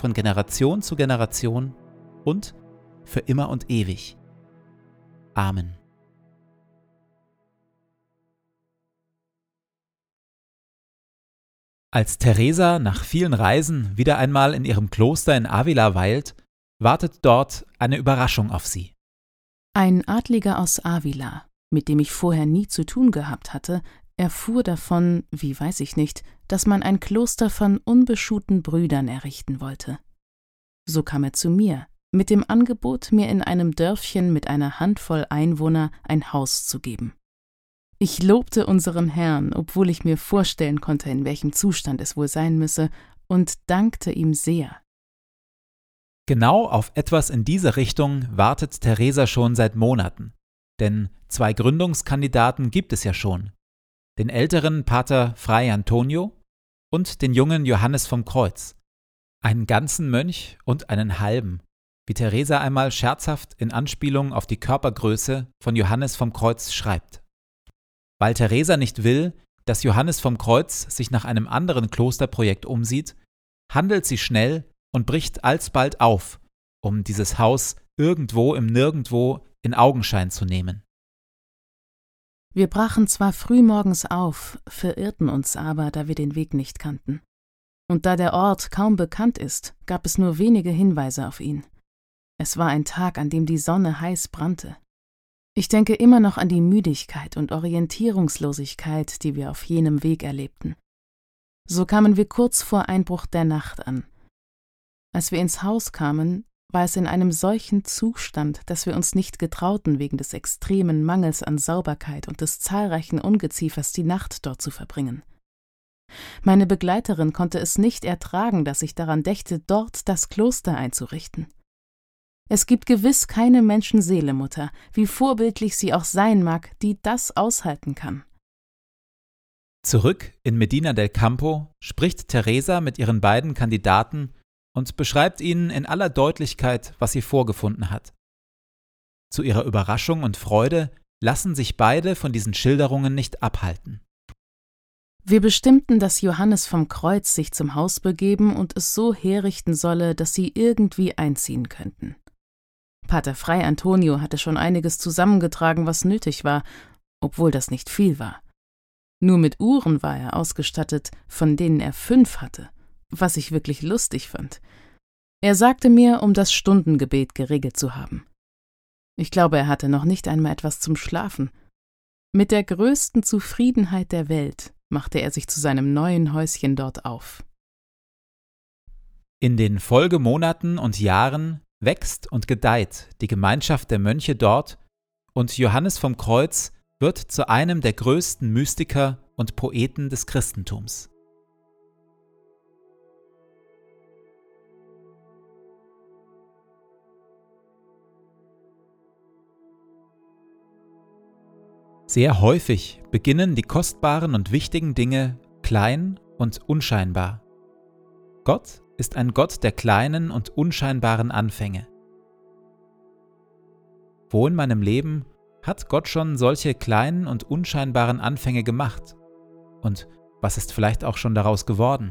von Generation zu Generation und für immer und ewig. Amen. Als Teresa nach vielen Reisen wieder einmal in ihrem Kloster in Avila weilt, wartet dort eine Überraschung auf sie. Ein Adliger aus Avila, mit dem ich vorher nie zu tun gehabt hatte, erfuhr davon, wie weiß ich nicht, dass man ein Kloster von unbeschuhten Brüdern errichten wollte. So kam er zu mir, mit dem Angebot, mir in einem Dörfchen mit einer Handvoll Einwohner ein Haus zu geben. Ich lobte unseren Herrn, obwohl ich mir vorstellen konnte, in welchem Zustand es wohl sein müsse, und dankte ihm sehr. Genau auf etwas in diese Richtung wartet Theresa schon seit Monaten. Denn zwei Gründungskandidaten gibt es ja schon den älteren Pater Fray Antonio und den jungen Johannes vom Kreuz, einen ganzen Mönch und einen halben, wie Theresa einmal scherzhaft in Anspielung auf die Körpergröße von Johannes vom Kreuz schreibt. Weil Theresa nicht will, dass Johannes vom Kreuz sich nach einem anderen Klosterprojekt umsieht, handelt sie schnell und bricht alsbald auf, um dieses Haus irgendwo im Nirgendwo in Augenschein zu nehmen. Wir brachen zwar frühmorgens auf, verirrten uns aber, da wir den Weg nicht kannten. Und da der Ort kaum bekannt ist, gab es nur wenige Hinweise auf ihn. Es war ein Tag, an dem die Sonne heiß brannte. Ich denke immer noch an die Müdigkeit und Orientierungslosigkeit, die wir auf jenem Weg erlebten. So kamen wir kurz vor Einbruch der Nacht an. Als wir ins Haus kamen, war es in einem solchen Zustand, dass wir uns nicht getrauten, wegen des extremen Mangels an Sauberkeit und des zahlreichen Ungeziefers die Nacht dort zu verbringen. Meine Begleiterin konnte es nicht ertragen, dass ich daran dächte, dort das Kloster einzurichten. Es gibt gewiss keine Menschenseele, Mutter, wie vorbildlich sie auch sein mag, die das aushalten kann. Zurück in Medina del Campo spricht Teresa mit ihren beiden Kandidaten und beschreibt ihnen in aller Deutlichkeit, was sie vorgefunden hat. Zu ihrer Überraschung und Freude lassen sich beide von diesen Schilderungen nicht abhalten. Wir bestimmten, dass Johannes vom Kreuz sich zum Haus begeben und es so herrichten solle, dass sie irgendwie einziehen könnten. Pater Frei Antonio hatte schon einiges zusammengetragen, was nötig war, obwohl das nicht viel war. Nur mit Uhren war er ausgestattet, von denen er fünf hatte, was ich wirklich lustig fand. Er sagte mir, um das Stundengebet geregelt zu haben. Ich glaube, er hatte noch nicht einmal etwas zum Schlafen. Mit der größten Zufriedenheit der Welt machte er sich zu seinem neuen Häuschen dort auf. In den Folgemonaten und Jahren wächst und gedeiht die Gemeinschaft der Mönche dort und Johannes vom Kreuz wird zu einem der größten Mystiker und Poeten des Christentums. Sehr häufig beginnen die kostbaren und wichtigen Dinge klein und unscheinbar. Gott ist ein Gott der kleinen und unscheinbaren Anfänge. Wo in meinem Leben hat Gott schon solche kleinen und unscheinbaren Anfänge gemacht? Und was ist vielleicht auch schon daraus geworden?